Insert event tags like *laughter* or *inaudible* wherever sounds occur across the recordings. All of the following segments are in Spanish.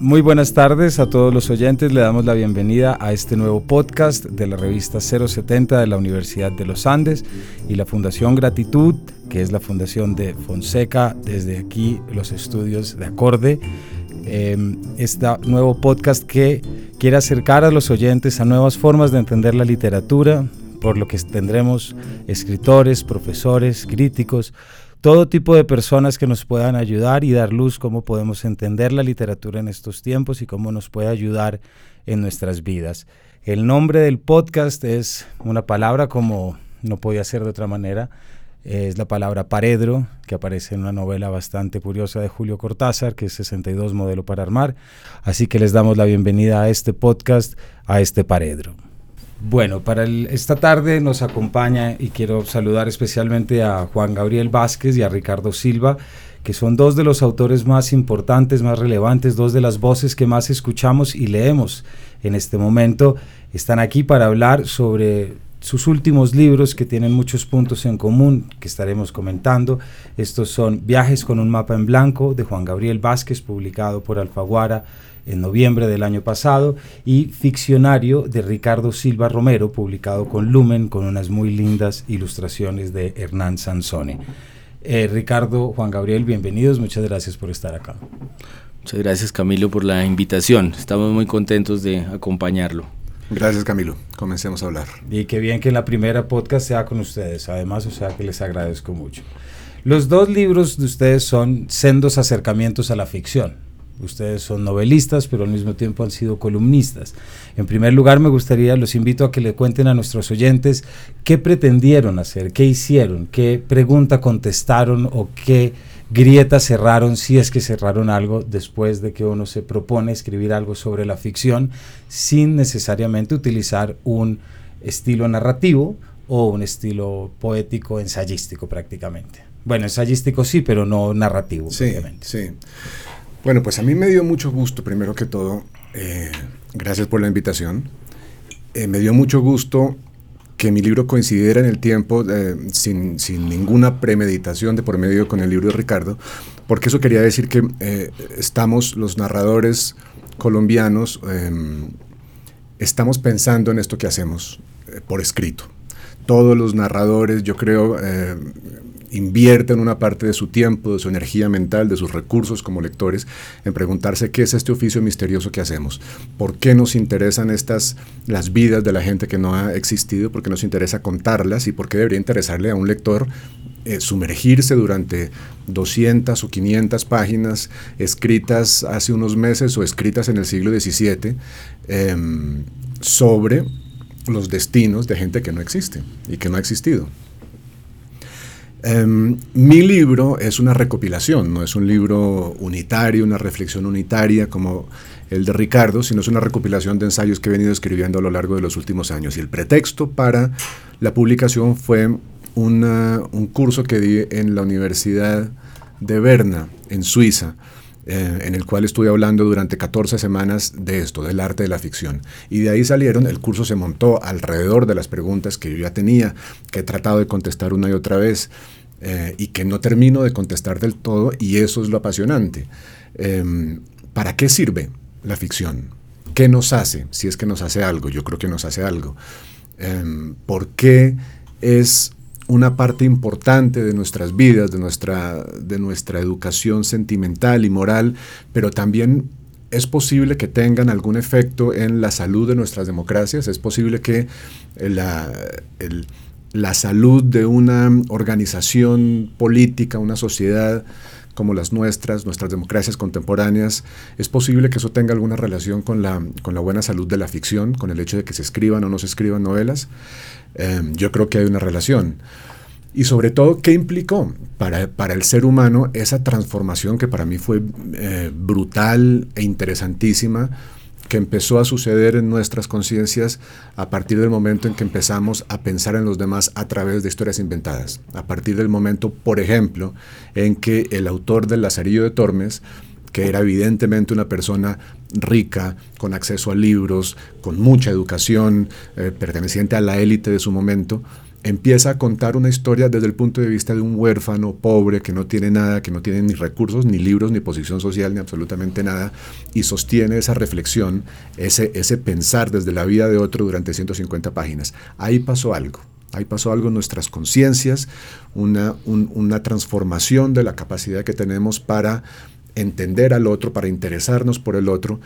Muy buenas tardes a todos los oyentes. Le damos la bienvenida a este nuevo podcast de la revista 070 de la Universidad de los Andes y la Fundación Gratitud, que es la fundación de Fonseca, desde aquí los estudios de Acorde. Este nuevo podcast que quiere acercar a los oyentes a nuevas formas de entender la literatura, por lo que tendremos escritores, profesores, críticos, todo tipo de personas que nos puedan ayudar y dar luz cómo podemos entender la literatura en estos tiempos y cómo nos puede ayudar en nuestras vidas. El nombre del podcast es una palabra como no podía ser de otra manera, es la palabra paredro, que aparece en una novela bastante curiosa de Julio Cortázar, que es 62 Modelo para Armar. Así que les damos la bienvenida a este podcast, a este paredro. Bueno, para esta tarde nos acompaña y quiero saludar especialmente a Juan Gabriel Vázquez y a Ricardo Silva, que son dos de los autores más importantes, más relevantes, dos de las voces que más escuchamos y leemos en este momento. Están aquí para hablar sobre sus últimos libros que tienen muchos puntos en común que estaremos comentando. Estos son Viajes con un mapa en blanco de Juan Gabriel Vázquez, publicado por Alfaguara en noviembre del año pasado, y Ficcionario de Ricardo Silva Romero, publicado con Lumen, con unas muy lindas ilustraciones de Hernán Sansone. Eh, Ricardo, Juan Gabriel, bienvenidos, muchas gracias por estar acá. Muchas gracias Camilo por la invitación, estamos muy contentos de acompañarlo. Gracias Camilo, comencemos a hablar. Y qué bien que la primera podcast sea con ustedes, además, o sea que les agradezco mucho. Los dos libros de ustedes son sendos acercamientos a la ficción. Ustedes son novelistas, pero al mismo tiempo han sido columnistas. En primer lugar, me gustaría, los invito a que le cuenten a nuestros oyentes qué pretendieron hacer, qué hicieron, qué pregunta contestaron o qué grieta cerraron, si es que cerraron algo después de que uno se propone escribir algo sobre la ficción sin necesariamente utilizar un estilo narrativo o un estilo poético ensayístico prácticamente. Bueno, ensayístico sí, pero no narrativo. Sí, sí. Bueno, pues a mí me dio mucho gusto, primero que todo, eh, gracias por la invitación. Eh, me dio mucho gusto que mi libro coincidiera en el tiempo eh, sin, ninguna premeditación de por medio con el libro de Ricardo, porque eso quería decir que estamos los narradores colombianos, em, estamos pensando en esto que hacemos por escrito. Todos los narradores, yo creo, invierten una parte de su tiempo, de su energía mental, de sus recursos como lectores, en preguntarse qué es este oficio misterioso que hacemos, por qué nos interesan estas, las vidas de la gente que no ha existido, por qué nos interesa contarlas y por qué debería interesarle a un lector eh, sumergirse durante 200 o 500 páginas escritas hace unos meses o escritas en el siglo XVII em, sobre los destinos de gente que no existe y que no ha existido. Em, mi libro es una recopilación, no es un libro unitario, una reflexión unitaria como el de Ricardo, sino es una recopilación de ensayos que he venido escribiendo a lo largo de los últimos años. Y el pretexto para la publicación fue un curso que di en la Universidad de Berna, en Suiza, eh, en el cual estuve hablando durante 14 semanas de esto, del arte de la ficción. Y de ahí salieron, el curso se montó alrededor de las preguntas que yo ya tenía, que he tratado de contestar una y otra vez. Eh, y que no termino de contestar del todo, y eso es lo apasionante. Em, ¿Para qué sirve la ficción? ¿Qué nos hace? Si es que nos hace algo, yo creo que nos hace algo. Em, ¿Por qué es una parte importante de nuestras vidas, de nuestra, de nuestra educación sentimental y moral, pero también es posible que tengan algún efecto en la salud de nuestras democracias, es posible que la, la salud de una organización política, una sociedad como las nuestras, nuestras democracias contemporáneas, es posible que eso tenga alguna relación con la, con la buena salud de la ficción, con el hecho de que se escriban o no se escriban novelas. Em, yo creo que hay una relación. Y sobre todo, ¿qué implicó para, para, el ser humano esa transformación que para mí fue eh, brutal e interesantísima, empezó a suceder en nuestras conciencias a partir del momento en que empezamos a pensar en los demás a través de historias inventadas. A partir del momento, por ejemplo, en que el autor del Lazarillo de Tormes que era evidentemente una persona rica, con acceso a libros, con mucha educación, eh, perteneciente a la élite de su momento, empieza a contar una historia desde el punto de vista de un huérfano pobre que no tiene nada, que no tiene ni recursos, ni libros, ni posición social, ni absolutamente nada, y sostiene esa reflexión, ese, ese pensar desde la vida de otro durante 150 páginas. Ahí pasó algo. Ahí pasó algo en nuestras conciencias, una, una transformación de la capacidad que tenemos para entender al otro, para interesarnos por el otro,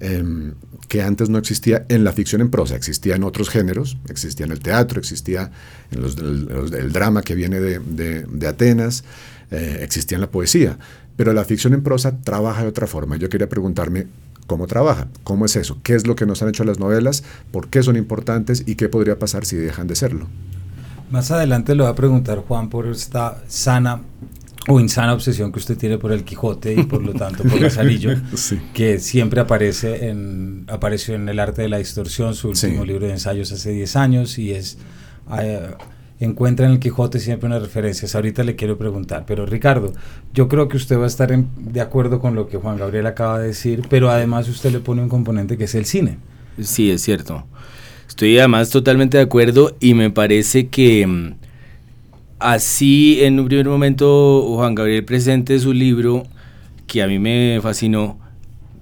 em, que antes no existía en la ficción en prosa, existía en otros géneros, existía en el teatro, existía en los del, drama que viene de, Atenas, eh, existía en la poesía, pero la ficción en prosa trabaja de otra forma. Yo quería preguntarme, ¿Cómo trabaja? ¿Cómo es eso? ¿Qué es lo que nos han hecho las novelas? ¿Por qué son importantes? ¿Y qué podría pasar si dejan de serlo? Más adelante le voy a preguntar, Juan, por esta sana o insana obsesión que usted tiene por el Quijote y por lo tanto por *laughs* Lazarillo, que siempre aparece en, apareció en El arte de la distorsión, su último libro de ensayos hace 10 años y es... Eh, encuentra en el Quijote siempre unas referencias. Ahorita le quiero preguntar, pero Ricardo, yo creo que usted va a estar de acuerdo con lo que Juan Gabriel acaba de decir, pero además usted le pone un componente que es el cine. Sí, es cierto. Estoy además totalmente de acuerdo y me parece que mm, así en un primer momento Juan Gabriel presente su libro, que a mí me fascinó,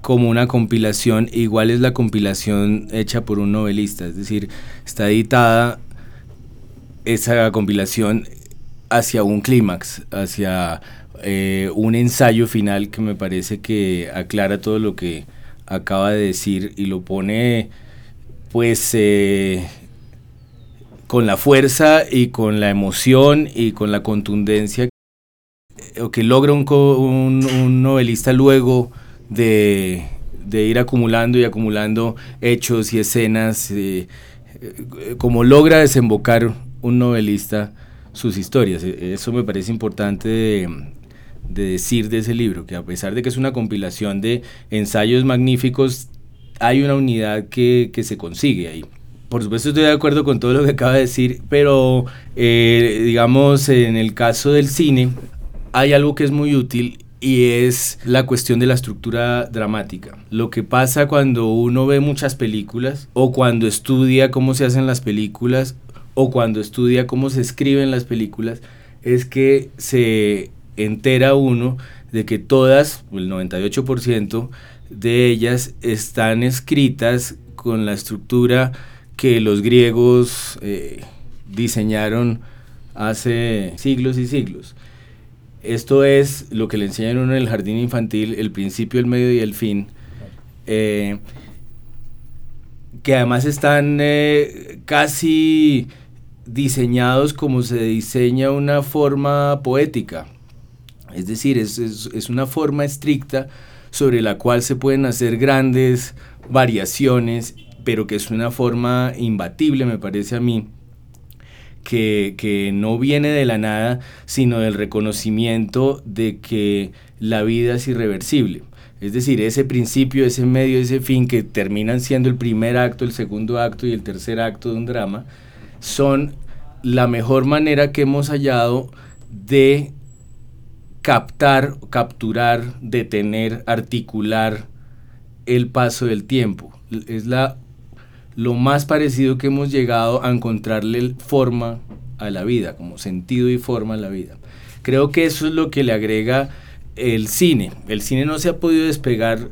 como una compilación, igual es la compilación hecha por un novelista, es decir, está editada esa compilación hacia un clímax, hacia eh, un ensayo final que me parece que aclara todo lo que acaba de decir y lo pone pues eh, con la fuerza y con la emoción y con la contundencia que logra un, novelista luego de, ir acumulando y acumulando hechos y escenas, eh, eh, como logra desembocar un novelista sus historias. E, eso me parece importante de, decir de ese libro, que a pesar de que es una compilación de ensayos magníficos, hay una unidad que se consigue ahí por supuesto estoy de acuerdo con todo lo que acaba de decir, pero eh, digamos en el caso del cine hay algo que es muy útil y es la cuestión de la estructura dramática. Lo que pasa cuando uno ve muchas películas o cuando estudia cómo se hacen las películas o cuando estudia cómo se escriben las películas es que se entera uno de que todas, el 98% de ellas están escritas con la estructura que los griegos eh, diseñaron hace siglos y siglos. Esto es lo que le enseñan uno en el jardín infantil, el principio, el medio y el fin, eh, que además están eh, casi diseñados como se diseña una forma poética. Es decir, es, es una forma estricta sobre la cual se pueden hacer grandes variaciones pero que es una forma imbatible, me parece a mí, que, no viene de la nada, sino del reconocimiento de que la vida es irreversible. Es decir, ese principio, ese medio, ese fin que terminan siendo el primer acto, el segundo acto y el tercer acto de un drama, son la mejor manera que hemos hallado de captar, capturar, detener, articular el paso del tiempo. Es la lo más parecido que hemos llegado a encontrarle forma a la vida, como sentido y forma a la vida. Creo que eso es lo que le agrega el cine. El cine no se ha podido despegar,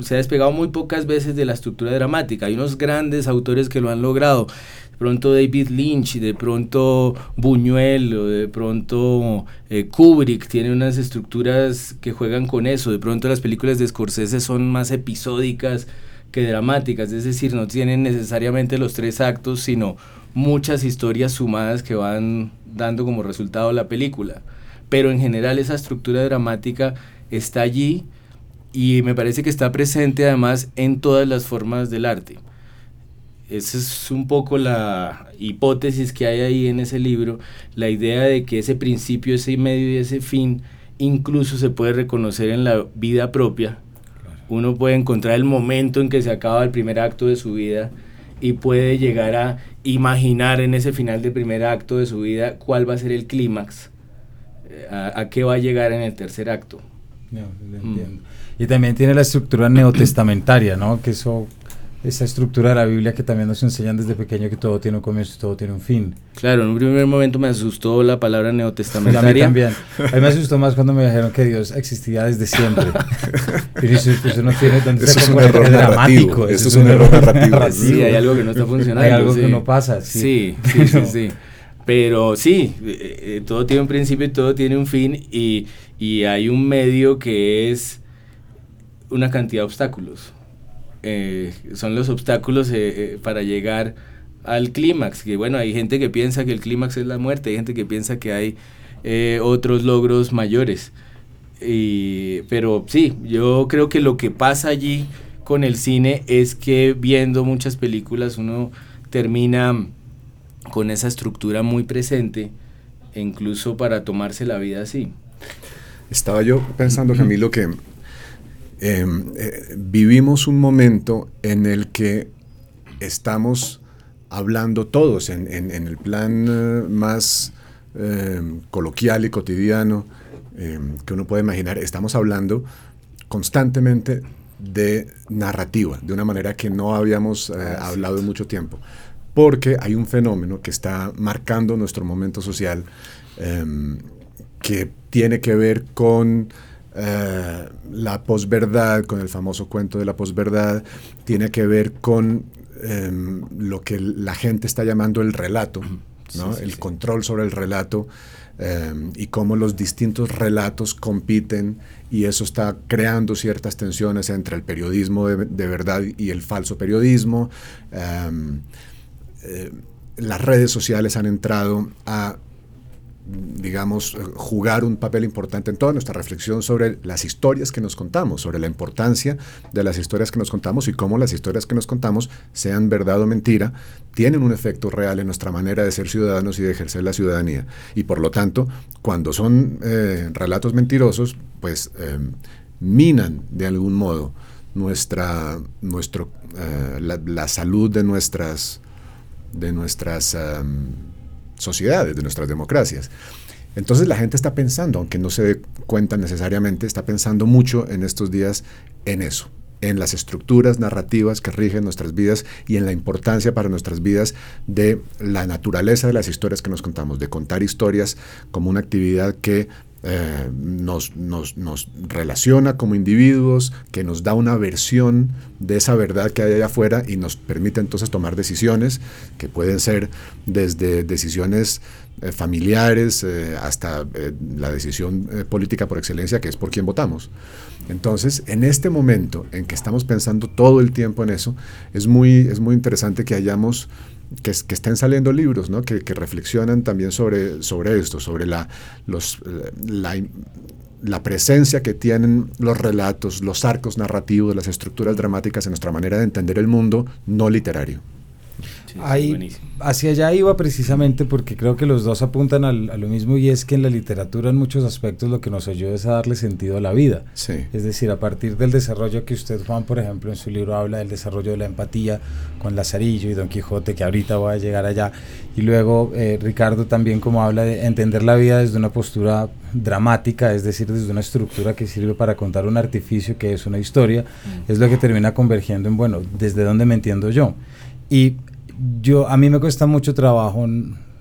se ha despegado muy pocas veces de la estructura dramática. Hay unos grandes autores que lo han logrado. De pronto David Lynch, de pronto Buñuel, de pronto eh, Kubrick tiene unas estructuras que juegan con eso. De pronto las películas de Scorsese son más episódicas que dramáticas, es decir, no tienen necesariamente los tres actos, sino muchas historias sumadas que van dando como resultado la película. Pero en general esa estructura dramática está allí y me parece que está presente además en todas las formas del arte. esa es un poco la hipótesis que hay ahí en ese libro, la idea de que ese principio, ese medio y ese fin incluso se puede reconocer en la vida propia. Uno puede encontrar el momento en que se acaba el primer acto de su vida y puede llegar a imaginar en ese final del primer acto de su vida cuál va a ser el clímax, eh, a, qué va a llegar en el tercer acto. Mm. Y también tiene la estructura neotestamentaria, ¿no? Que eso esa estructura de la Biblia que también nos enseñan desde pequeño que todo tiene un comienzo y todo tiene un fin. Claro, en un primer momento me asustó la palabra neotestamentaria. A mí también. A mí me asustó más cuando me dijeron que Dios existía desde siempre. *laughs* y eso, eso no tiene tanto eso es un error dramático. Eso, es un error narrativo. Sí, hay algo que no está *laughs* funcionando. Hay algo que no pasa. Sí, sí, sí, sí. Pero sí, eh, eh, todo tiene un principio y todo tiene un fin y, y hay un medio que es una cantidad de obstáculos eh, son los obstáculos eh, eh, para llegar al clímax. Que bueno, hay gente que piensa que el clímax es la muerte, hay gente que piensa que hay otros logros mayores. pero sí, yo creo que lo que pasa allí con el cine es que viendo muchas películas uno termina con esa estructura muy presente, e incluso para tomarse la vida así. Estaba yo pensando, Camilo, que Em, eh, vivimos un momento en el que estamos hablando todos en, el plan eh, más em, coloquial y cotidiano em, que uno puede imaginar, estamos hablando constantemente de narrativa, de una manera que no habíamos eh, hablado en mucho tiempo, porque hay un fenómeno que está marcando nuestro momento social que tiene que ver con eh, la posverdad, con el famoso cuento de la posverdad, tiene que ver con em, lo que la gente está llamando el relato, el control sobre el relato em, y cómo los distintos relatos compiten y eso está creando ciertas tensiones entre el periodismo de, de verdad y el falso periodismo. Em, eh, las redes sociales han entrado a digamos, eh, jugar un papel importante en toda nuestra reflexión sobre las historias que nos contamos, sobre la importancia de las historias que nos contamos y cómo las historias que nos contamos, sean verdad o mentira, tienen un efecto real en nuestra manera de ser ciudadanos y de ejercer la ciudadanía. Y por lo tanto, cuando son eh, relatos mentirosos, pues em, minan de algún modo nuestra, nuestro, eh, la, salud de nuestras, de nuestras em, sociedades, de nuestras democracias. Entonces la gente está pensando, aunque no se dé cuenta necesariamente, está pensando mucho en estos días en eso, en las estructuras narrativas que rigen nuestras vidas y en la importancia para nuestras vidas de la naturaleza de las historias que nos contamos, de contar historias como una actividad que eh, nos, nos, nos, relaciona como individuos, que nos da una versión de esa verdad que hay allá afuera y nos permite entonces tomar decisiones que pueden ser desde decisiones eh, familiares eh, hasta la decisión política por excelencia, que es por quién votamos. Entonces, en este momento en que estamos pensando todo el tiempo en eso, es muy, es muy interesante que hayamos que, estén saliendo libros ¿no? que, reflexionan también sobre, sobre esto, sobre la, los, la, la, presencia que tienen los relatos, los arcos narrativos, las estructuras dramáticas en nuestra manera de entender el mundo no literario. Ahí, hacia allá iba precisamente porque creo que los dos apuntan a lo mismo y es que en la literatura en muchos aspectos lo que nos ayuda es a darle sentido a la vida. Es decir, a partir del desarrollo que usted, Juan, por ejemplo, en su libro habla del desarrollo de la empatía con Lazarillo y Don Quijote, que ahorita voy a llegar allá, y luego eh, Ricardo también como habla de entender la vida desde una postura dramática, es decir, desde una estructura que sirve para contar un artificio que es una historia, mm. es lo que termina convergiendo en, bueno, ¿desde dónde me entiendo yo? Y yo, a mí me cuesta mucho trabajo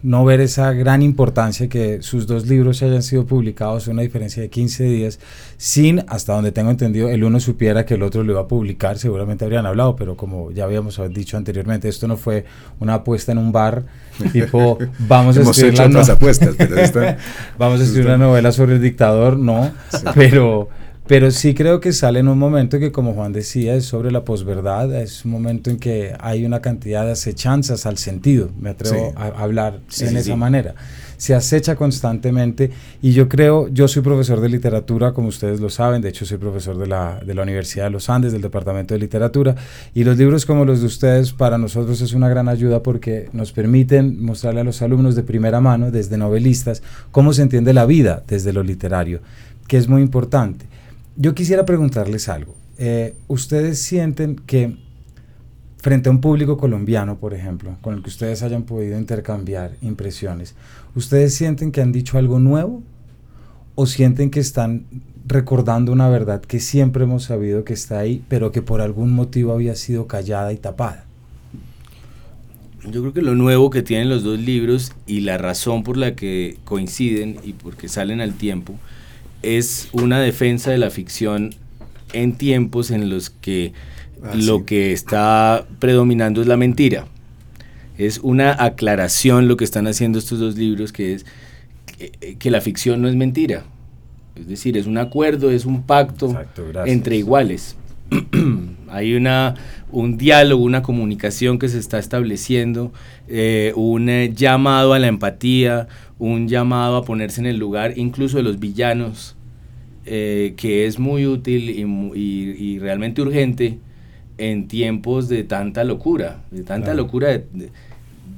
no ver esa gran importancia que sus dos libros hayan sido publicados, una diferencia de 15 días, sin, hasta donde tengo entendido, el uno supiera que el otro lo iba a publicar, seguramente habrían hablado, pero como ya habíamos dicho anteriormente, esto no fue una apuesta en un bar, *laughs* tipo, vamos a escribir, apuestas, *laughs* vamos a escribir una novela sobre el dictador, no, pero pero sí creo que sale en un momento que, como Juan decía, es sobre la posverdad, es un momento en que hay una cantidad de acechanzas al sentido, me atrevo a hablar en esa manera. se acecha constantemente y yo creo, yo soy profesor de literatura, como ustedes lo saben, de hecho soy profesor de la, de la Universidad de los Andes, del Departamento de Literatura, y los libros como los de ustedes para nosotros es una gran ayuda porque nos permiten mostrarle a los alumnos de primera mano, desde novelistas, cómo se entiende la vida desde lo literario, que es muy importante. Yo quisiera preguntarles algo. Eh, ¿Ustedes sienten que frente a un público colombiano, por ejemplo, con el que ustedes hayan podido intercambiar impresiones, ¿ustedes sienten que han dicho algo nuevo o sienten que están recordando una verdad que siempre hemos sabido que está ahí, pero que por algún motivo había sido callada y tapada? Yo creo que lo nuevo que tienen los dos libros y la razón por la que coinciden y porque salen al tiempo es una defensa de la ficción en tiempos en los que Ah, lo que está predominando es la mentira. Es una aclaración lo que están haciendo estos dos libros, que es que, la ficción no es mentira. Es decir, es un acuerdo, es un pacto entre iguales. *clears throat* Hay una, un diálogo, una comunicación que se está estableciendo, eh, un eh, llamado a la empatía, un llamado a ponerse en el lugar incluso de los villanos, eh, que es muy útil y realmente urgente en tiempos de tanta locura, de tanta locura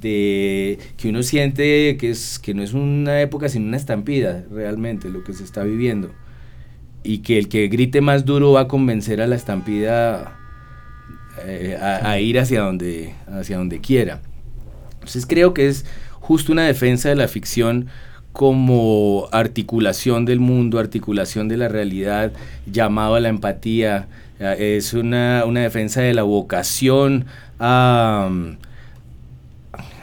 de, que uno siente que, es, que no es una época sino una estampida realmente lo que se está viviendo. Y que el que grite más duro va a convencer a la estampida eh, a, ir hacia donde, hacia donde quiera. Entonces creo que es justo una defensa de la ficción como articulación del mundo, articulación de la realidad, llamado a la empatía, es una, defensa de la vocación a,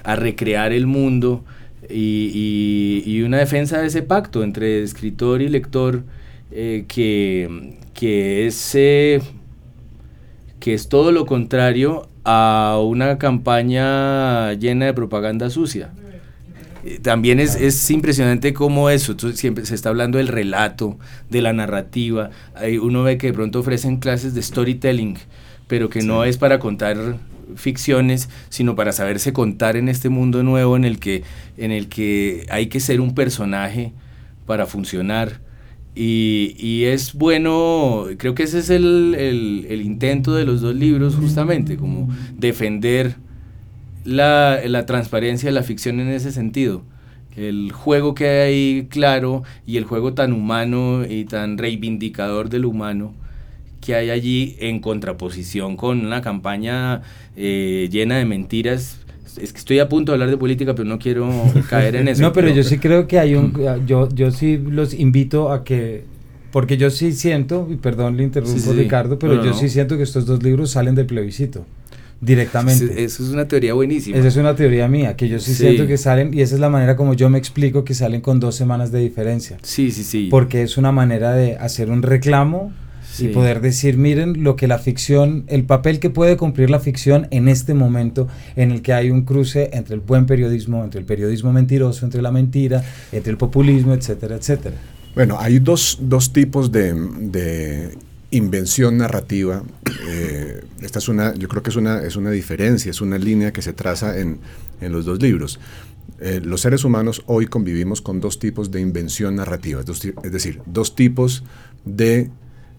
recrear el mundo y, una defensa de ese pacto entre escritor y lector eh, que, que, es, que es todo lo contrario a una campaña llena de propaganda sucia. Eh, también es, es, impresionante cómo eso, siempre se está hablando del relato, de la narrativa. Hay, uno ve que de pronto ofrecen clases de storytelling, pero que no es para contar ficciones, sino para saberse contar en este mundo nuevo en el que, en el que hay que ser un personaje para funcionar. Y, y es bueno, creo que ese es el, el, el intento de los dos libros, justamente, como defender la, la transparencia de la ficción en ese sentido. El juego que hay ahí claro y el juego tan humano y tan reivindicador del humano que hay allí en contraposición con una campaña eh, llena de mentiras. Es que estoy a punto de hablar de política, pero no quiero *laughs* caer en eso. no, pero, yo sí creo que hay un... Yo, yo sí los invito a que... Porque yo sí siento, y perdón le interrumpo Ricardo, pero yo sí siento que estos dos libros salen del plebiscito directamente. Eso es una teoría buenísima. Esa es una teoría mía, que yo sí, siento que salen, y esa es la manera como yo me explico que salen con dos semanas de diferencia. Sí, sí, sí. Porque es una manera de hacer un reclamo y poder decir, miren lo que la ficción, el papel que puede cumplir la ficción en este momento en el que hay un cruce entre el buen periodismo, entre el periodismo mentiroso, entre la mentira, entre el populismo, etcétera, etcétera. Bueno, hay dos, dos tipos de, de invención narrativa. Eh, esta es una, yo creo que es una, es una diferencia, es una línea que se traza en, en los dos libros. Eh, los seres humanos hoy convivimos con dos tipos de invención narrativa, es decir, dos tipos de,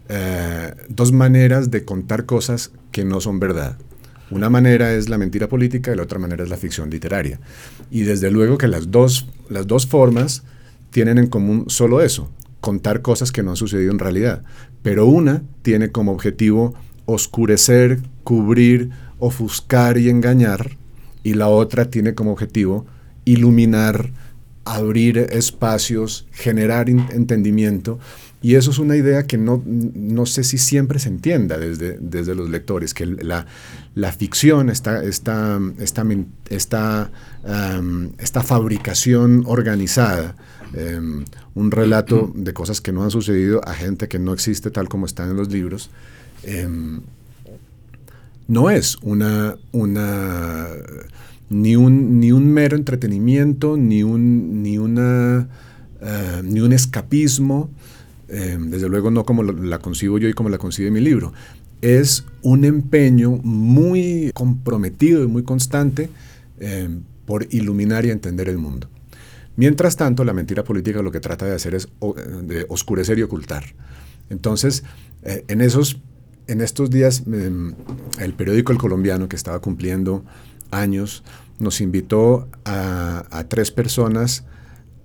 eh, dos maneras de contar cosas que no son verdad. Una manera es la mentira política y la otra manera es la ficción literaria. Y desde luego que las dos, las dos formas tienen en común solo eso, contar cosas que no han sucedido en realidad, pero una tiene como objetivo oscurecer, cubrir, ofuscar y engañar, y la otra tiene como objetivo iluminar, abrir espacios, generar entendimiento. Y eso es una idea que no, no sé si siempre se entienda desde, desde los lectores, que la, la ficción, esta, esta, fabricación organizada, Em, un relato de cosas que no han sucedido a gente que no existe tal como están en los libros, em, no es una, una ni, un, ni un mero entretenimiento, ni un, ni una, eh, ni un escapismo, em, desde luego no como la concibo yo y como la concibe mi libro, es un empeño muy comprometido y muy constante por iluminar y entender el mundo. Mientras tanto, la mentira política lo que trata de hacer es de oscurecer y ocultar. Entonces, eh, en, esos, en estos días, em, el periódico El Colombiano, que estaba cumpliendo años, nos invitó a, tres personas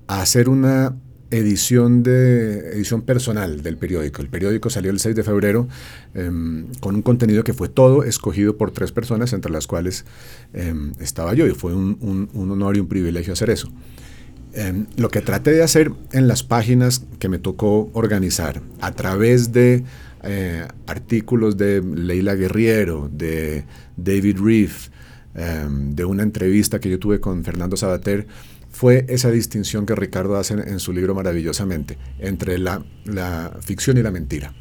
a hacer una edición de edición personal del periódico. El periódico salió el 6 de febrero em, con un contenido que fue todo escogido por tres personas, entre las cuales em, estaba yo, y fue un, honor y un privilegio hacer eso. Em, lo que traté de hacer en las páginas que me tocó organizar a través de eh, artículos de Leila Guerriero, de David Reef, em, de una entrevista que yo tuve con Fernando Sabater, fue esa distinción que Ricardo hace en, su libro maravillosamente entre la, ficción y la mentira.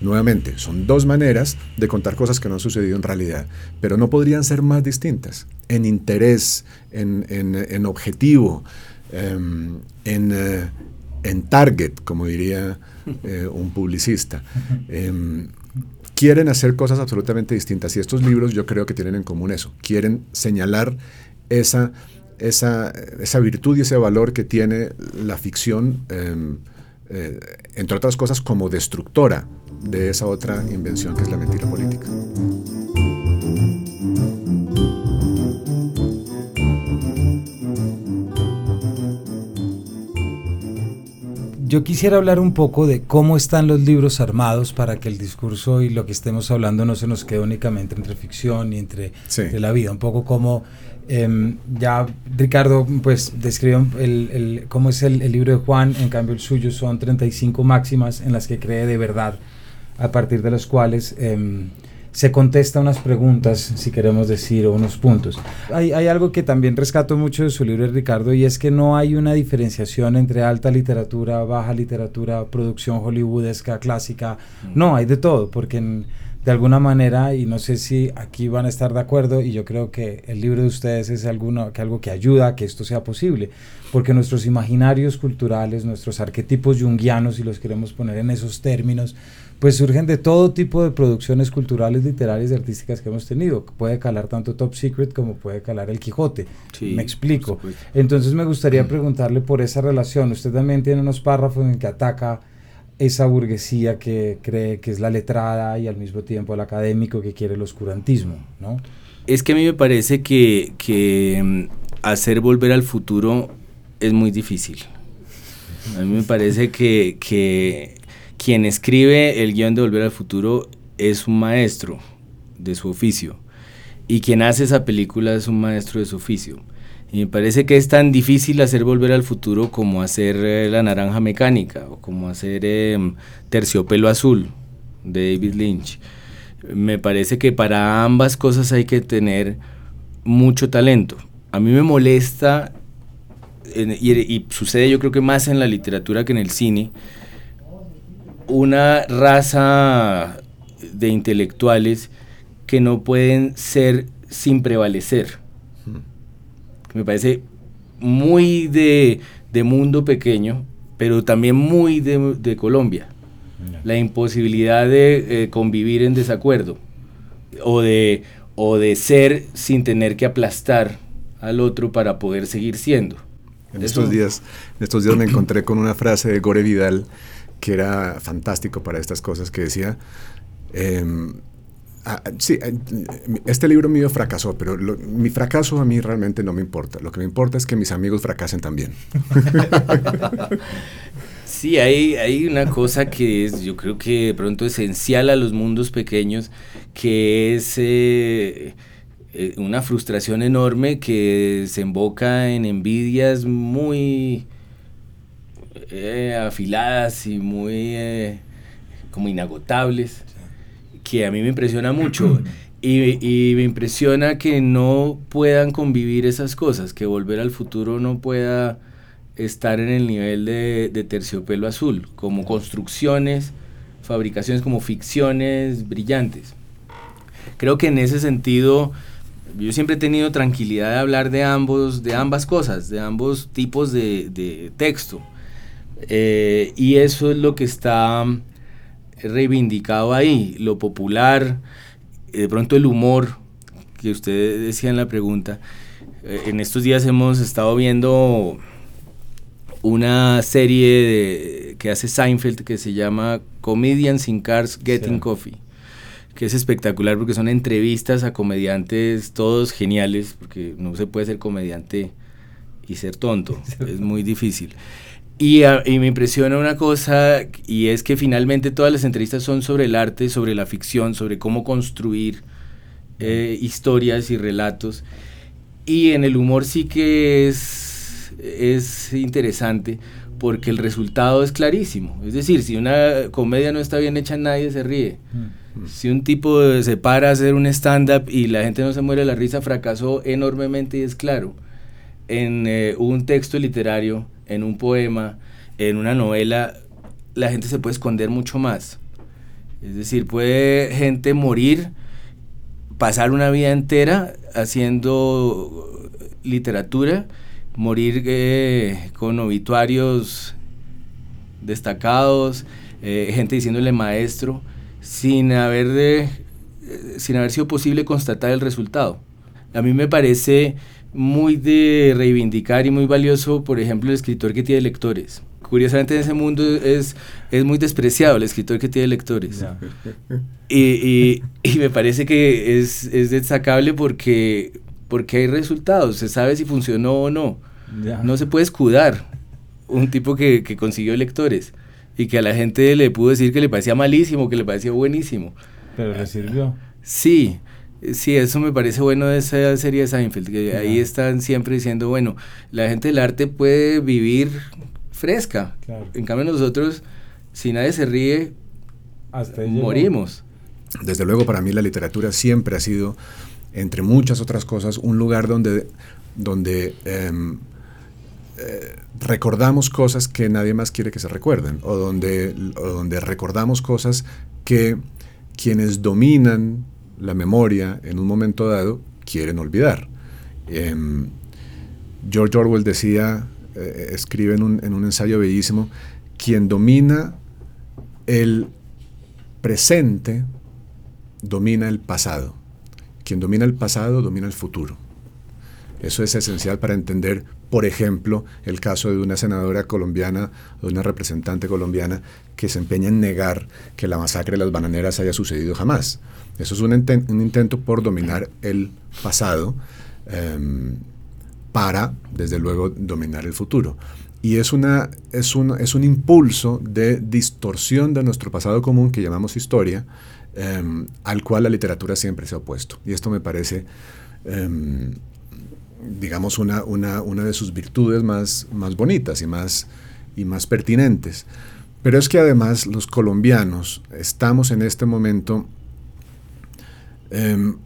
Nuevamente, son dos maneras de contar cosas que no han sucedido en realidad, pero no podrían ser más distintas en interés, en, objetivo, em, eh, en, target, como diría eh, un publicista. Em, quieren hacer cosas absolutamente distintas y estos libros yo creo que tienen en común eso, quieren señalar esa, esa, esa virtud y ese valor que tiene la ficción, em, eh, entre otras cosas, como destructora de esa otra invención que es la mentira política. yo quisiera hablar un poco de cómo están los libros armados para que el discurso y lo que estemos hablando no se nos quede únicamente entre ficción y entre, la vida. Un poco como em, ya Ricardo pues describió el, cómo es el, libro de Juan, en cambio el suyo son 35 máximas en las que cree de verdad, a partir de las cuales... Em, se contesta unas preguntas, si queremos decir, o unos puntos. Hay, hay, algo que también rescato mucho de su libro, Ricardo, y es que no hay una diferenciación entre alta literatura, baja literatura, producción hollywoodesca, clásica. Mm. No, hay de todo, porque de alguna manera, y no sé si aquí van a estar de acuerdo, y yo creo que el libro de ustedes es alguno, que algo que ayuda a que esto sea posible, porque nuestros imaginarios culturales, nuestros arquetipos junguianos, si los queremos poner en esos términos, pues surgen de todo tipo de producciones culturales, literarias y artísticas que hemos tenido. Puede calar tanto Top Secret como puede calar El Quijote. me explico. Entonces me gustaría mm. preguntarle por esa relación. Usted también tiene unos párrafos en que ataca esa burguesía que cree que es la letrada y al mismo tiempo el académico que quiere el oscurantismo, ¿no? Es que a mí me parece que, que mm, hacer volver al futuro es muy difícil. A mí me parece que, que quien escribe el guion de Volver al Futuro es un maestro de su oficio. Y quien hace esa película es un maestro de su oficio. Y me parece que es tan difícil hacer Volver al Futuro como hacer eh, La Naranja Mecánica o como hacer em, Terciopelo Azul de David Lynch. Me parece que para ambas cosas hay que tener mucho talento. A mí me molesta, y sucede yo creo que más en la literatura que en el cine, una raza de intelectuales que no pueden ser sin prevalecer. Me parece muy de, mundo pequeño, pero también muy de, Colombia. La imposibilidad de eh, convivir en desacuerdo o de, o de ser sin tener que aplastar al otro para poder seguir siendo. En estos, días, en estos días me encontré con una frase de Gore Vidal que era fantástico para estas cosas, que decía, em, ah, sí, eh, este libro mío fracasó, pero mi fracaso a mí realmente no me importa. Lo que me importa es que mis amigos fracasen también. *laughs* Sí, hay, hay una cosa que es, yo creo que de pronto esencial a los mundos pequeños, que es eh, eh, una frustración enorme que desemboca en envidias muy eh, afiladas y muy eh, como inagotables, que a mí me impresiona mucho. *clears throat* Y, me impresiona que no puedan convivir esas cosas, que volver al futuro no pueda estar en el nivel de, de terciopelo azul, como construcciones, fabricaciones, como ficciones brillantes. Creo que en ese sentido yo siempre he tenido tranquilidad de hablar de ambos, de ambas cosas, de ambos tipos de, de texto. Eh, y eso es lo que está reivindicado ahí, lo popular, eh, de pronto el humor, que usted decía en la pregunta. Eh, en estos días hemos estado viendo una serie que hace Seinfeld que se llama Comedians in Cars Getting Coffee, que es espectacular porque son entrevistas a comediantes todos geniales, porque no se puede ser comediante y ser tonto, *laughs* es muy difícil. Y, y, me impresiona una cosa, y es que finalmente todas las entrevistas son sobre el arte, sobre la ficción, sobre cómo construir eh, historias y relatos. Y en el humor sí que es, es interesante porque el resultado es clarísimo. Es decir, si una comedia no está bien hecha, nadie se ríe. Mm. Si un tipo se para a hacer un stand-up y la gente no se muere de la risa, fracasó enormemente y es claro. En eh, un texto literario en un poema, en una novela, la gente se puede esconder mucho más. Es decir, puede gente morir, pasar una vida entera haciendo literatura, morir eh, con obituarios destacados, eh, gente diciéndole maestro, sin haber, eh, sin haber sido posible constatar el resultado. A mí me parece muy de reivindicar y muy valioso, por ejemplo, el escritor que tiene lectores. Curiosamente en ese mundo es, es muy despreciado el escritor que tiene lectores. Y, y, me parece que es, es, destacable porque, porque hay resultados, se sabe si funcionó o no. No se puede escudar un tipo que, que consiguió lectores y que a la gente le pudo decir que le parecía malísimo, que le parecía buenísimo. Pero le sirvió. Sí, Sí, eso me parece bueno de esa serie de Seinfeld, que ahí están siempre diciendo, bueno, la gente del arte puede vivir fresca. En cambio nosotros, si nadie se ríe, morimos. Desde luego para mí la literatura siempre ha sido, entre muchas otras cosas, un lugar donde, donde em, eh, recordamos cosas que nadie más quiere que se recuerden, o donde, o donde recordamos cosas que quienes dominan la memoria en un momento dado quieren olvidar. Em, George Orwell decía, eh, escribe en un, en un ensayo bellísimo, quien domina el presente domina el pasado. Quien domina el pasado domina el futuro. Eso es esencial para entender, por ejemplo, el caso de una senadora colombiana, de una representante colombiana que se empeña en negar que la masacre de las bananeras haya sucedido jamás. Eso es un, intento por dominar el pasado em, para, desde luego, dominar el futuro. Y es, una, es, un, es un impulso de distorsión de nuestro pasado común que llamamos historia, em, al cual la literatura siempre se ha opuesto. Y esto me parece, em, digamos, una, una, una, de sus virtudes más, más bonitas y más, y más pertinentes. Pero es que además los colombianos estamos en este momento Em,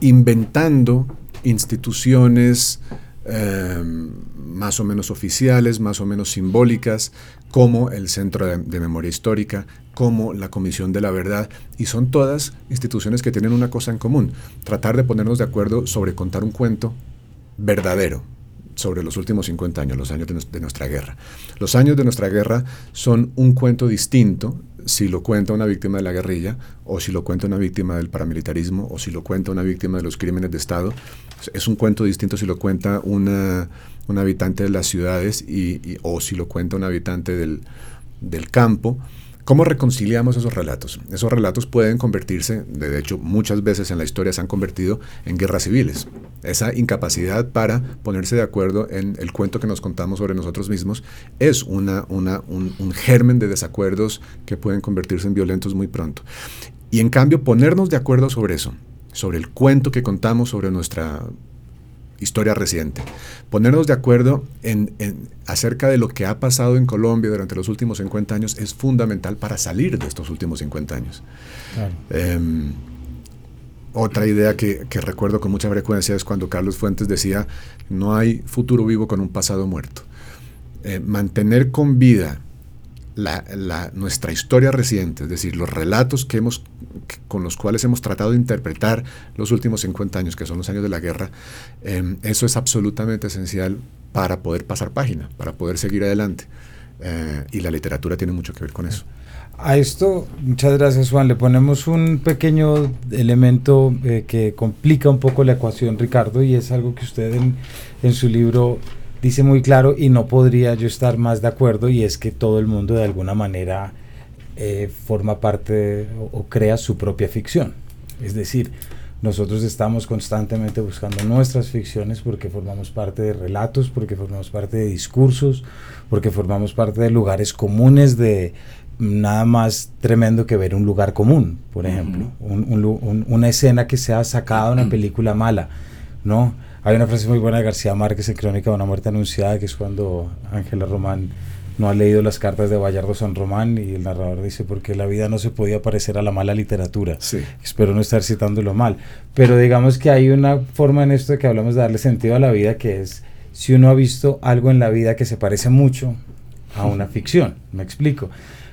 inventando instituciones em, más o menos oficiales, más o menos simbólicas, como el Centro de, Memoria Histórica, como la Comisión de la Verdad, y son todas instituciones que tienen una cosa en común, tratar de ponernos de acuerdo sobre contar un cuento verdadero sobre los últimos 50 años, los años de nuestra guerra. Los años de nuestra guerra son un cuento distinto si lo cuenta una víctima de la guerrilla, o si lo cuenta una víctima del paramilitarismo, o si lo cuenta una víctima de los crímenes de Estado. Es un cuento distinto si lo cuenta una, un habitante de las ciudades y, o si lo cuenta un habitante del, del campo. ¿Cómo reconciliamos esos relatos? Esos relatos pueden convertirse, de hecho muchas veces en la historia se han convertido en guerras civiles. Esa incapacidad para ponerse de acuerdo en el cuento que nos contamos sobre nosotros mismos es una, un, un germen de desacuerdos que pueden convertirse en violentos muy pronto. Y en cambio ponernos de acuerdo sobre eso, sobre el cuento que contamos sobre nuestra historia reciente. Ponernos de acuerdo en, acerca de lo que ha pasado en Colombia durante los últimos 50 años es fundamental para salir de estos últimos 50 años. Em, otra idea que, recuerdo con mucha frecuencia es cuando Carlos Fuentes decía, no hay futuro vivo con un pasado muerto. Eh, mantener con vida la, nuestra historia reciente, es decir, los relatos que hemos, con los cuales hemos tratado de interpretar los últimos 50 años, que son los años de la guerra, em, eso es absolutamente esencial para poder pasar página, para poder seguir adelante. Eh, y la literatura tiene mucho que ver con eso. A esto, muchas gracias Juan, le ponemos un pequeño elemento eh, que complica un poco la ecuación, Ricardo, y es algo que usted en, en su libro dice muy claro y no podría yo estar más de acuerdo y es que todo el mundo de alguna manera eh, forma parte o, crea su propia ficción. Es decir, nosotros estamos constantemente buscando nuestras ficciones porque formamos parte de relatos, porque formamos parte de discursos, porque formamos parte de lugares comunes de nada más tremendo que ver un lugar común, por ejemplo, una escena que sea sacada de una *clears throat* película mala, ¿no? Hay una frase muy buena de García Márquez en Crónica de una muerte anunciada, que es cuando Ángela Román no ha leído las cartas de Bayardo San Román y el narrador dice porque la vida no se podía parecer a la mala literatura. Espero no estar citándolo mal. Pero digamos que hay una forma en esto de que hablamos de darle sentido a la vida que es si uno ha visto algo en la vida que se parece mucho a una ficción. Me explico.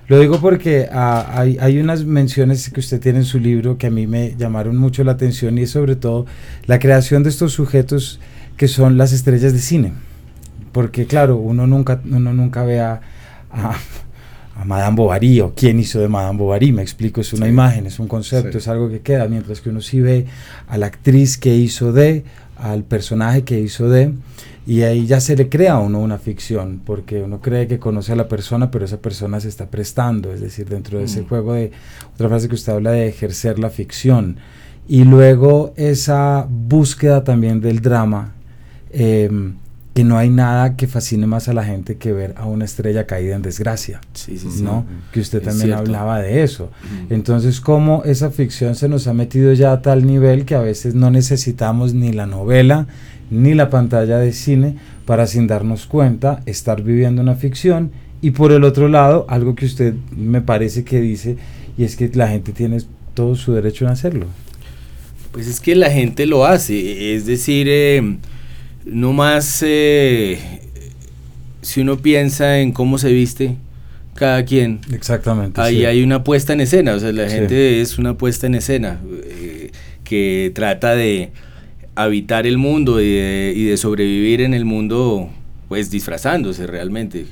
Lo digo porque ah, hay, hay, unas menciones que usted tiene en su libro que a mí me llamaron mucho la atención y es sobre todo la creación de estos sujetos que son las estrellas de cine. Porque claro, uno nunca, uno nunca ve a, a, Madame Bovary o quién hizo de Madame Bovary, me explico, es una imagen, es un concepto, es algo que queda, mientras que uno sí ve a la actriz que hizo de, al personaje que hizo de, y ahí ya se le crea a uno una ficción, porque uno cree que conoce a la persona, pero esa persona se está prestando, es decir, dentro de ese mm. juego de, otra frase que usted habla de ejercer la ficción, y luego esa búsqueda también del drama, eh, que no hay nada que fascine más a la gente que ver a una estrella caída en desgracia, sí, sí, ¿no? Que usted también hablaba de eso. Entonces, cómo esa ficción se nos ha metido ya a tal nivel que a veces no necesitamos ni la novela ni la pantalla de cine para sin darnos cuenta estar viviendo una ficción y por el otro lado, algo que usted me parece que dice y es que la gente tiene todo su derecho a hacerlo. Pues es que la gente lo hace, es decir, eh, no más eh, si uno piensa en cómo se viste cada quien. Exactamente. Ahí hay una puesta en escena, o sea, la gente es una puesta en escena eh, que trata de habitar el mundo y de, sobrevivir en el mundo, pues disfrazándose realmente.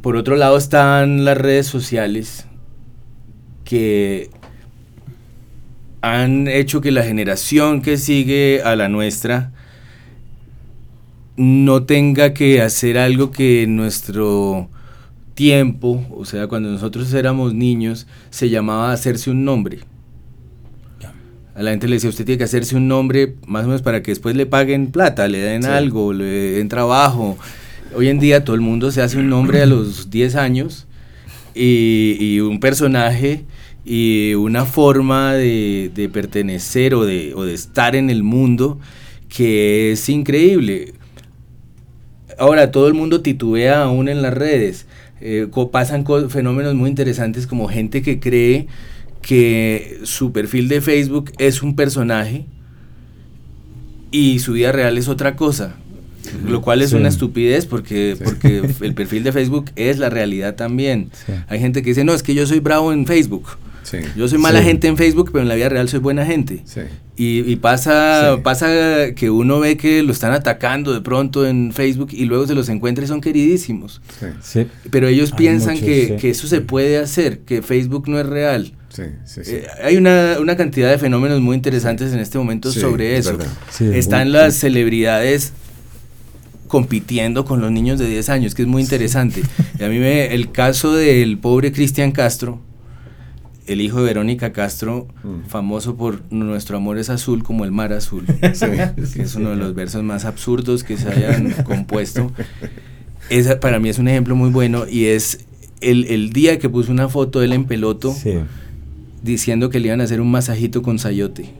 Por otro lado están las redes sociales que han hecho que la generación que sigue a la nuestra no tenga que hacer algo que en nuestro tiempo, o sea, cuando nosotros éramos niños, se llamaba hacerse un nombre. A la gente le decía, usted tiene que hacerse un nombre más o menos para que después le paguen plata, le den algo, le den trabajo. Hoy en día todo el mundo se hace un nombre a los *clears throat* 10 años y, y un personaje y una forma de, de pertenecer o de, o de, estar en el mundo que es increíble. Ahora, todo el mundo titubea aún en las redes. Eh, pasan fenómenos muy interesantes como gente que cree que su perfil de Facebook es un personaje y su vida real es otra cosa. Lo cual es una estupidez porque, porque el perfil de Facebook es la realidad también. Hay gente que dice, no, es que yo soy bravo en Facebook. Yo soy mala gente en Facebook, pero en la vida real soy buena gente. Y, pasa, pasa que uno ve que lo están atacando de pronto en Facebook y luego se los encuentra y son queridísimos. Pero ellos piensan que, eso se puede hacer, que Facebook no es real. Eh, hay una, cantidad de fenómenos muy interesantes en este momento sobre eso. Están las celebridades compitiendo con los niños de 10 años, que es muy interesante. Y a mí me, el caso del pobre Cristian Castro, el hijo de Verónica Castro, mm. famoso por Nuestro amor es azul como el mar azul, *laughs* que es uno de los versos más absurdos que se hayan *laughs* compuesto. Esa para mí es un ejemplo muy bueno y es el, día que puso una foto de él en peloto diciendo que le iban a hacer un masajito con sayote.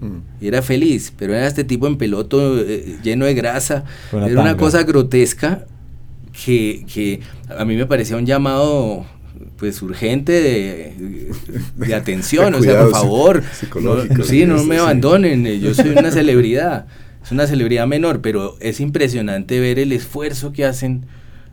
Mm. Y era feliz, pero era este tipo en peloto eh, lleno de grasa. era una cosa grotesca que, que a mí me parecía un llamado pues urgente de, *laughs* atención, o sea, por favor, no, sí, no me abandonen, eh, yo soy una *laughs* celebridad, es una celebridad menor, pero es impresionante ver el esfuerzo que hacen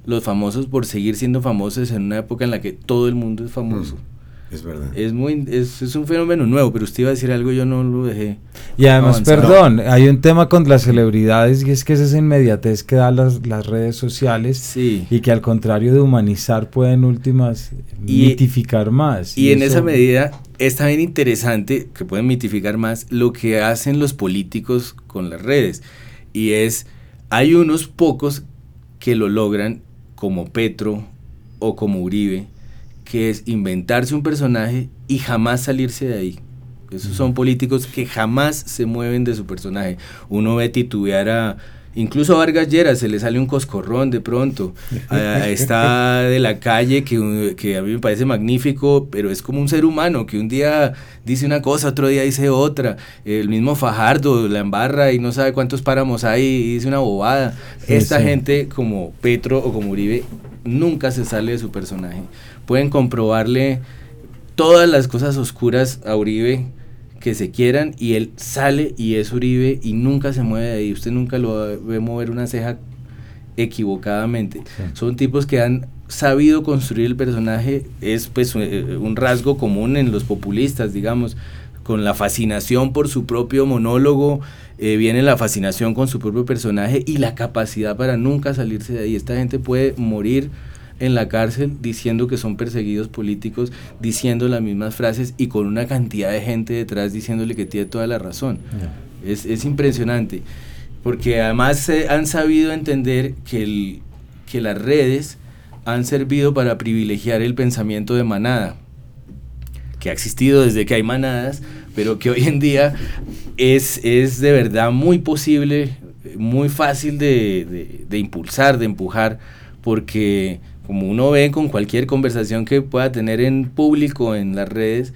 los famosos por seguir siendo famosos en una época en la que todo el mundo es famoso. Mm. Es verdad. Es, muy, es, es, un fenómeno nuevo, pero usted iba a decir algo, yo no lo dejé. Y además, perdón, hay un tema con las celebridades y es que es esa inmediatez que dan las, las redes sociales y que al contrario de humanizar pueden últimas mitificar más. Y, en esa medida es también interesante que pueden mitificar más lo que hacen los políticos con las redes. Y es Hay unos pocos que lo logran, como Petro o como Uribe, que es inventarse un personaje y jamás salirse de ahí. Esos son políticos que jamás se mueven de su personaje. Uno ve titubear a Incluso a Vargas Lleras se le sale un coscorrón de pronto. Ah, *laughs* está de la calle, que, que, a mí me parece magnífico, pero es como un ser humano que un día dice una cosa, otro día dice otra. El mismo Fajardo la embarra y no sabe cuántos páramos hay y dice una bobada. Esta gente, como Petro o como Uribe, nunca se sale de su personaje. Pueden comprobarle todas las cosas oscuras a Uribe que se quieran y él sale y es Uribe y nunca se mueve de ahí. Usted nunca lo ve mover una ceja equivocadamente. Son tipos que han sabido construir el personaje, es pues eh, un rasgo común en los populistas, digamos, con la fascinación por su propio monólogo, eh, viene la fascinación con su propio personaje y la capacidad para nunca salirse de ahí. Esta gente puede morir en la cárcel diciendo que son perseguidos políticos, diciendo las mismas frases y con una cantidad de gente detrás diciéndole que tiene toda la razón. Es, es, impresionante, porque además han sabido entender que, el, que las redes han servido para privilegiar el pensamiento de manada, que ha existido desde que hay manadas, pero que hoy en día es, es de verdad muy posible, muy fácil de, de, de impulsar, de empujar, porque como uno ve con cualquier conversación que pueda tener en público, en las redes,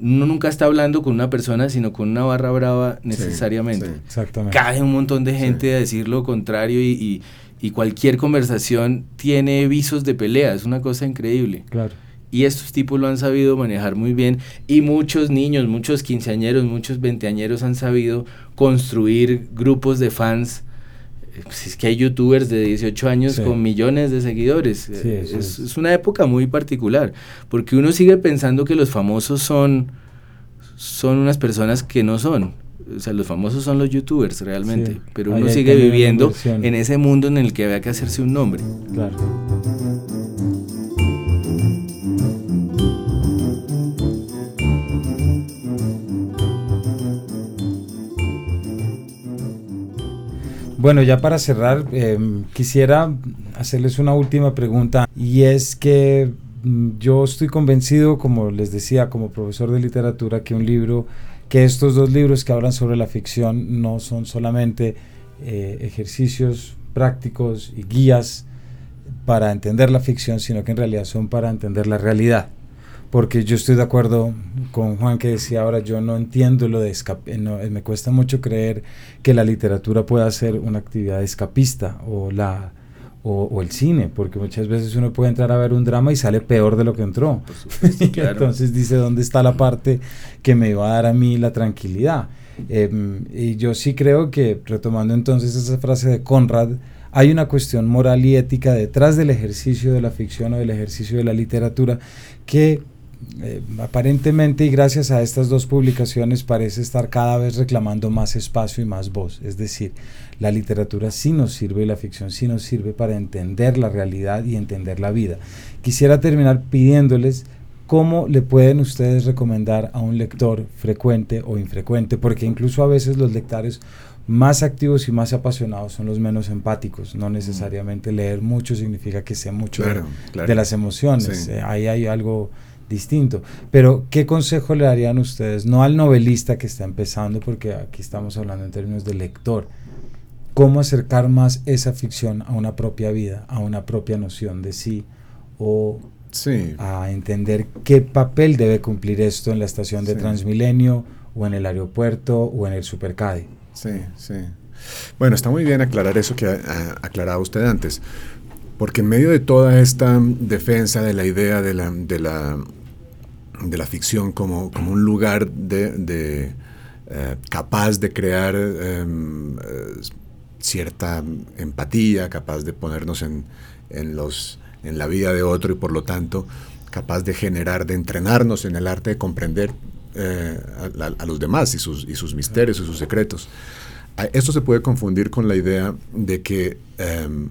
uno nunca está hablando con una persona, sino con una barra brava necesariamente. exactamente. Cae un montón de gente a decir lo contrario y, y, cualquier conversación tiene visos de pelea, es una cosa increíble. Claro. Y estos tipos lo han sabido manejar muy bien y muchos niños, muchos quinceañeros, muchos veinteañeros han sabido construir grupos de fans pues es que hay youtubers de 18 años con millones de seguidores. es, una época muy particular, porque uno sigue pensando que los famosos son, son unas personas que no son. O sea, los famosos son los youtubers realmente, pero uno sigue viviendo en ese mundo en el que había que hacerse un nombre. Claro. Bueno, ya para cerrar, em, quisiera hacerles una última pregunta y es que mm, yo estoy convencido, como les decía, como profesor de literatura, que un libro, que estos dos libros que hablan sobre la ficción no son solamente eh, ejercicios prácticos y guías para entender la ficción, sino que en realidad son para entender la realidad porque yo estoy de acuerdo con Juan que decía ahora, yo no entiendo lo de escape, eh, me cuesta mucho creer que la literatura pueda ser una actividad escapista o, la, o, el cine, porque muchas veces uno puede entrar a ver un drama y sale peor de lo que entró. *laughs* Entonces dice, ¿dónde está la parte que me va a dar a mí la tranquilidad? Em, y yo sí creo que, retomando entonces esa frase de Conrad, hay una cuestión moral y ética detrás del ejercicio de la ficción o del ejercicio de la literatura que eh, aparentemente y gracias a estas dos publicaciones parece estar cada vez reclamando más espacio y más voz. Es decir, la literatura sí nos sirve y la ficción sí nos sirve para entender la realidad y entender la vida. Quisiera terminar pidiéndoles cómo le pueden ustedes recomendar a un lector frecuente o infrecuente, porque incluso a veces los lectores más activos y más apasionados son los menos empáticos. No necesariamente leer mucho significa que sé mucho de, las emociones. Eh, ahí hay algo distinto. Pero, ¿qué consejo le darían ustedes? No al novelista que está empezando, porque aquí estamos hablando en términos de lector. ¿Cómo acercar más esa ficción a una propia vida, a una propia noción de sí? O a entender qué papel debe cumplir esto en la estación de Transmilenio, o en el aeropuerto, o en el supercade. Sí, sí. Bueno, está muy bien aclarar eso que ha aclarado usted antes, porque en medio de toda esta defensa de la idea de la, de la de la ficción como, como un lugar de, eh, capaz de crear em, eh, cierta empatía, capaz de ponernos en, en, los, en la vida de otro y por lo tanto capaz de generar, de entrenarnos en el arte de comprender eh, a, los demás y sus, y sus misterios y sus secretos. Esto se puede confundir con la idea de que, em,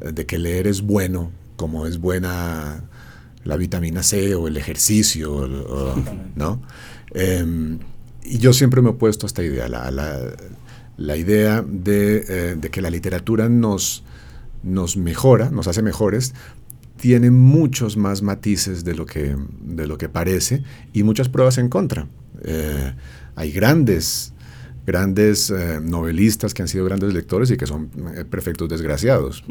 de que leer es bueno, como es buena la vitamina C o el ejercicio, ¿no? Em, y yo siempre me he opuesto a esta idea. La, la idea de, de que la literatura nos, nos mejora, nos hace mejores, tiene muchos más matices de lo que, de lo que parece y muchas pruebas en contra. Eh, hay grandes, grandes eh, novelistas que han sido grandes lectores y que son eh, perfectos desgraciados.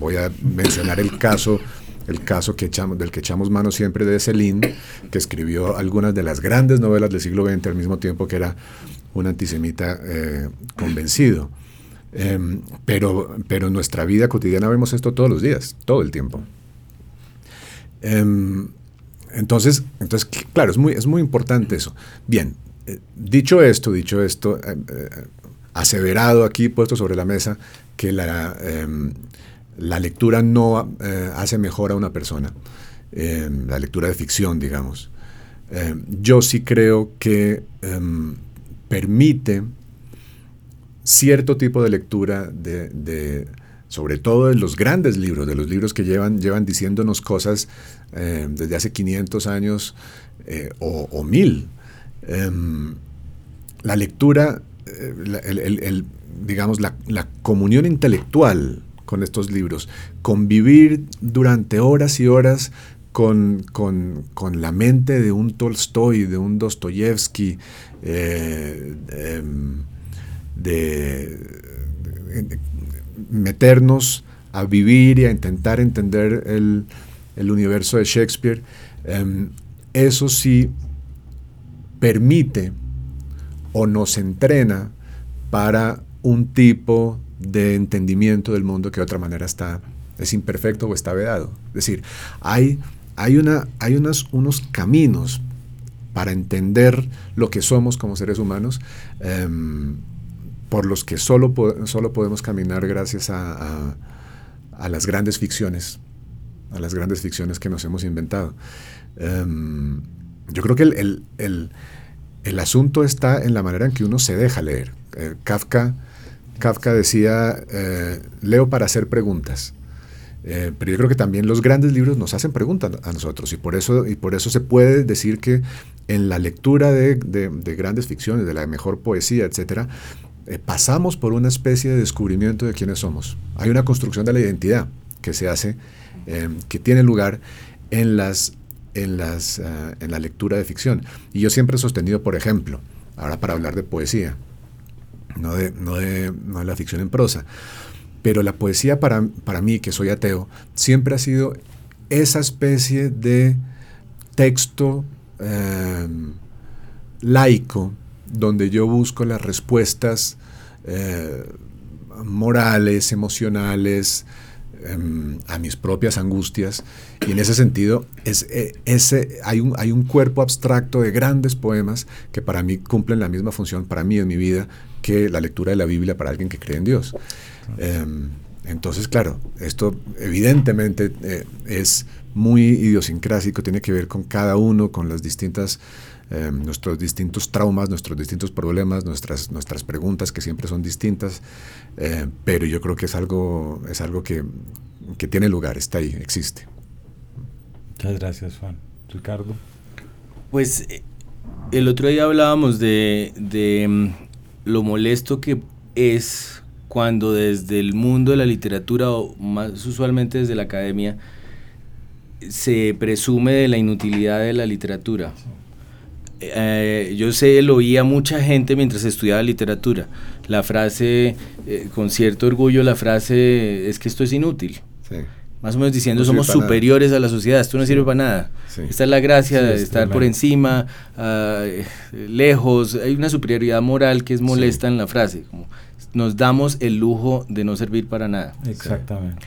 voy a mencionar el caso, el caso que echamos, del que echamos mano siempre de Céline, que escribió algunas de las grandes novelas del siglo XX al mismo tiempo que era un antisemita convencido. Em, pero, pero en nuestra vida cotidiana vemos esto todos los días, todo el tiempo. Em, entonces, entonces, claro, es muy, es muy importante eso. Bien, eh, dicho esto, dicho esto, eh, eh, aseverado aquí, puesto sobre la mesa, que la, em, la lectura no hace mejor a una persona, la lectura de ficción, digamos. yo sí creo que permite cierto tipo de lectura de, sobre todo de los grandes libros, de los libros que llevan, llevan diciéndonos cosas eh, desde hace 500 años eh, o, mil. Em, la lectura, eh, digamos, la, comunión intelectual con estos libros, convivir durante horas y horas con, la mente de un Tolstoy, de un Dostoyevsky, em, de, meternos a vivir y a intentar entender el, universo de Shakespeare, em, eso sí permite o nos entrena para un tipo de entendimiento del mundo que de otra manera está, es imperfecto o está vedado. Es decir, hay, hay, una, hay unos, unos caminos para entender lo que somos como seres humanos em, por los que solo, solo podemos caminar gracias a, las grandes ficciones, a las grandes ficciones que nos hemos inventado. Em, yo creo que el, asunto está en la manera en que uno se deja leer. Eh, Kafka, Kafka decía, eh, leo para hacer preguntas. Eh, pero yo creo que también los grandes libros nos hacen preguntas a nosotros y por eso, y por eso se puede decir que en la lectura de, de grandes ficciones, de la mejor poesía, etcétera, eh, pasamos por una especie de descubrimiento de quiénes somos. Hay una construcción de la identidad que se hace, em, que tiene lugar en, las, en, las, eh, en la lectura de ficción. Y yo siempre he sostenido, por ejemplo, ahora para hablar de poesía, no de, no de, no de la ficción en prosa, pero la poesía para, para mí, que soy ateo, siempre ha sido esa especie de texto em, laico donde yo busco las respuestas eh, morales, emocionales, em, a mis propias angustias. Y en ese sentido, es, eh, ese, hay, un, hay un cuerpo abstracto de grandes poemas que para mí cumplen la misma función, para mí en mi vida, que la lectura de la Biblia para alguien que cree en Dios. Em, entonces, claro, esto evidentemente eh, es muy idiosincrásico, tiene que ver con cada uno, con las distintas Em, nuestros distintos traumas, nuestros distintos problemas, nuestras, nuestras preguntas que siempre son distintas, eh, pero yo creo que es algo, es algo que, que, tiene lugar, está ahí, existe. Muchas gracias, Juan. Ricardo. Pues eh, el otro día hablábamos de, de em, lo molesto que es cuando desde el mundo de la literatura, o más usualmente desde la academia, se presume de la inutilidad de la literatura. Eh, yo sé, lo oía mucha gente mientras estudiaba literatura. La frase, eh, con cierto orgullo, la frase es que esto es inútil. Más o menos diciendo, somos superiores a la sociedad, esto no sirve para nada. Esta es la gracia de estar por encima, ah, lejos. Hay una superioridad moral que es molesta en la frase. Como, nos damos el lujo de no servir para nada. Exactamente.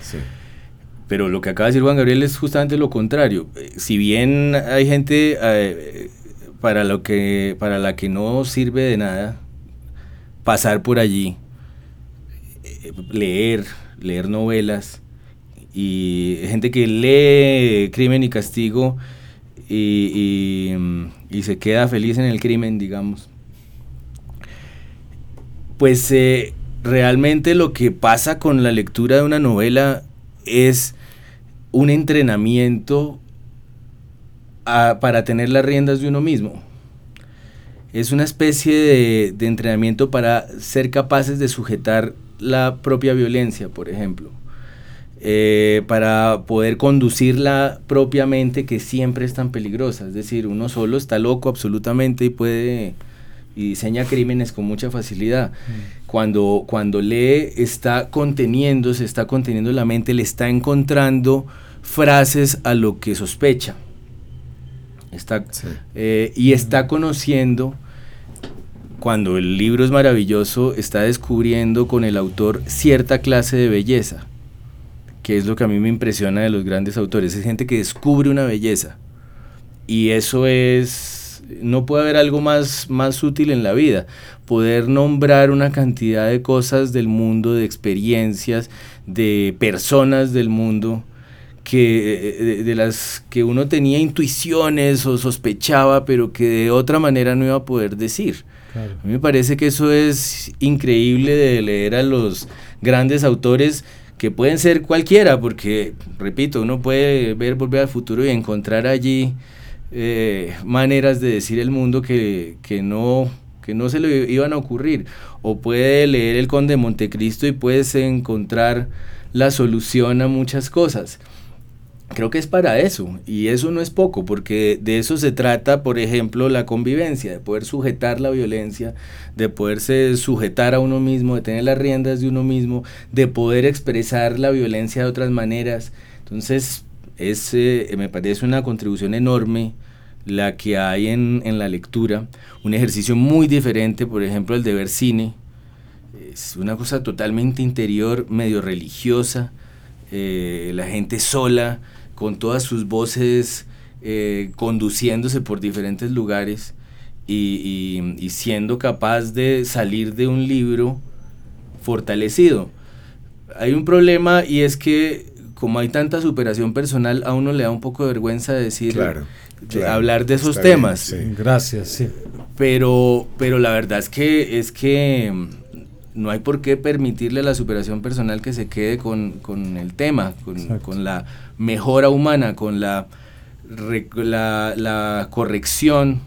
Pero lo que acaba de decir Juan Gabriel es justamente lo contrario. Eh, si bien hay gente para, lo que, para la que no sirve de nada pasar por allí, eh, leer, leer novelas, y gente que lee Crimen y Castigo y, se queda feliz en el crimen, digamos. Pues eh, realmente lo que pasa con la lectura de una novela es un entrenamiento para tener las riendas de uno mismo. es una especie de, de entrenamiento para ser capaces de sujetar la propia violencia, por ejemplo. Eh, para poder conducirla propiamente que siempre es tan peligrosa. Es decir, uno solo está loco absolutamente y puede y diseña crímenes con mucha facilidad. Mm. Cuando, cuando lee, está conteniendo, se está conteniendo la mente, le está encontrando frases a lo que sospecha. Está, eh, y está conociendo, cuando el libro es maravilloso, está descubriendo con el autor cierta clase de belleza, que es lo que a mí me impresiona de los grandes autores. Es gente que descubre una belleza. Y eso es no puede haber algo más, más útil en la vida. Poder nombrar una cantidad de cosas del mundo, de experiencias, de personas del mundo, que, de, las que uno tenía intuiciones o sospechaba, pero que de otra manera no iba a poder decir. A mí me parece que eso es increíble de leer a los grandes autores que pueden ser cualquiera, porque, repito, uno puede ver Volver al Futuro y encontrar allí eh, maneras de decir el mundo que, no, que no se le iban a ocurrir. O puede leer El Conde de Montecristo y puedes encontrar la solución a muchas cosas. Creo que es para eso, y eso no es poco, porque de eso se trata, por ejemplo, la convivencia, de poder sujetar la violencia, de poderse sujetar a uno mismo, de tener las riendas de uno mismo, de poder expresar la violencia de otras maneras. Entonces, es, eh, me parece una contribución enorme la que hay en, la lectura, un ejercicio muy diferente, por ejemplo, el de ver cine, es una cosa totalmente interior, medio religiosa, eh, la gente sola, con todas sus voces eh, conduciéndose por diferentes lugares y, y, siendo capaz de salir de un libro fortalecido. Hay un problema y es que como hay tanta superación personal, a uno le da un poco de vergüenza decir, hablar de esos temas. Gracias, sí. Pero, pero la verdad es que, es que no hay por qué permitirle a la superación personal que se quede con, el tema, con, la mejora humana, con la, la, la corrección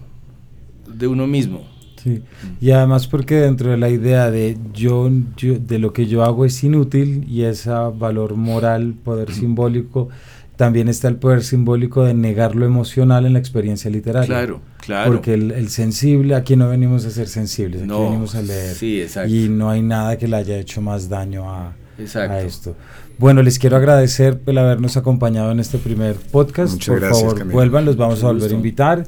de uno mismo. Sí. Y además porque dentro de la idea de yo, de lo que yo hago es inútil y ese valor moral, poder simbólico, también está el poder simbólico de negar lo emocional en la experiencia literaria. Claro, claro. Porque el, sensible, aquí no venimos a ser sensibles, aquí venimos a leer. Sí, exacto. Y no hay nada que le haya hecho más daño a, a esto. Bueno, les quiero agradecer por habernos acompañado en este primer podcast. Muchas por favor, vuelvan, los vamos a volver a invitar.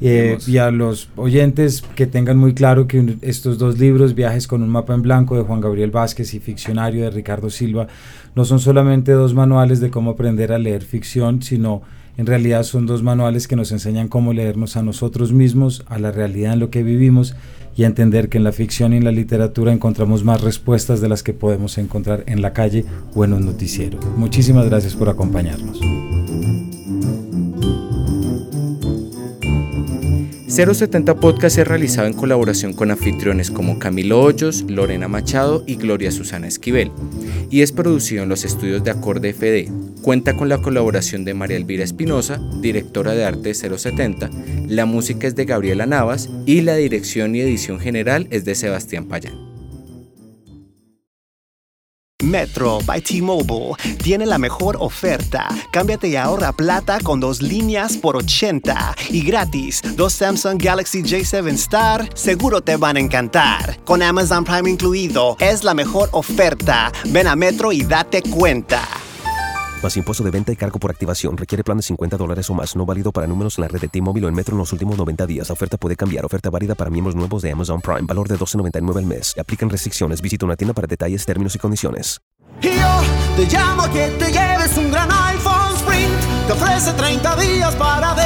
Eh, y a los oyentes que tengan muy claro que estos dos libros, Viajes con un mapa en blanco de Juan Gabriel Vázquez y Ficcionario de Ricardo Silva, no son solamente dos manuales de cómo aprender a leer ficción, sino en realidad son dos manuales que nos enseñan cómo leernos a nosotros mismos, a la realidad en lo que vivimos y a entender que en la ficción y en la literatura encontramos más respuestas de las que podemos encontrar en la calle o en un noticiero. Muchísimas gracias por acompañarnos. 070 Podcast es realizado en colaboración con anfitriones como Camilo Hoyos, Lorena Machado y Gloria Susana Esquivel, y es producido en los estudios de Acorde FD. Cuenta con la colaboración de María Elvira Espinosa, directora de arte de 070, la música es de Gabriela Navas y la dirección y edición general es de Sebastián Payán. Metro by T-Mobile tiene la mejor oferta. Cámbiate y ahorra plata con dos líneas por 80 y gratis. Dos Samsung Galaxy J7 Star seguro te van a encantar. Con Amazon Prime incluido, es la mejor oferta. Ven a Metro y date cuenta. Más impuesto de venta y cargo por activación. Requiere plan de 50 dólares o más. No válido para números en la red de T-Mobile o en Metro en los últimos 90 días. La oferta puede cambiar. Oferta válida para miembros nuevos de Amazon Prime. Valor de 12.99 al mes. Aplican restricciones. Visita una tienda para detalles, términos y condiciones. Yo te llamo a que te lleves un gran iPhone Sprint. Te ofrece 30 días para.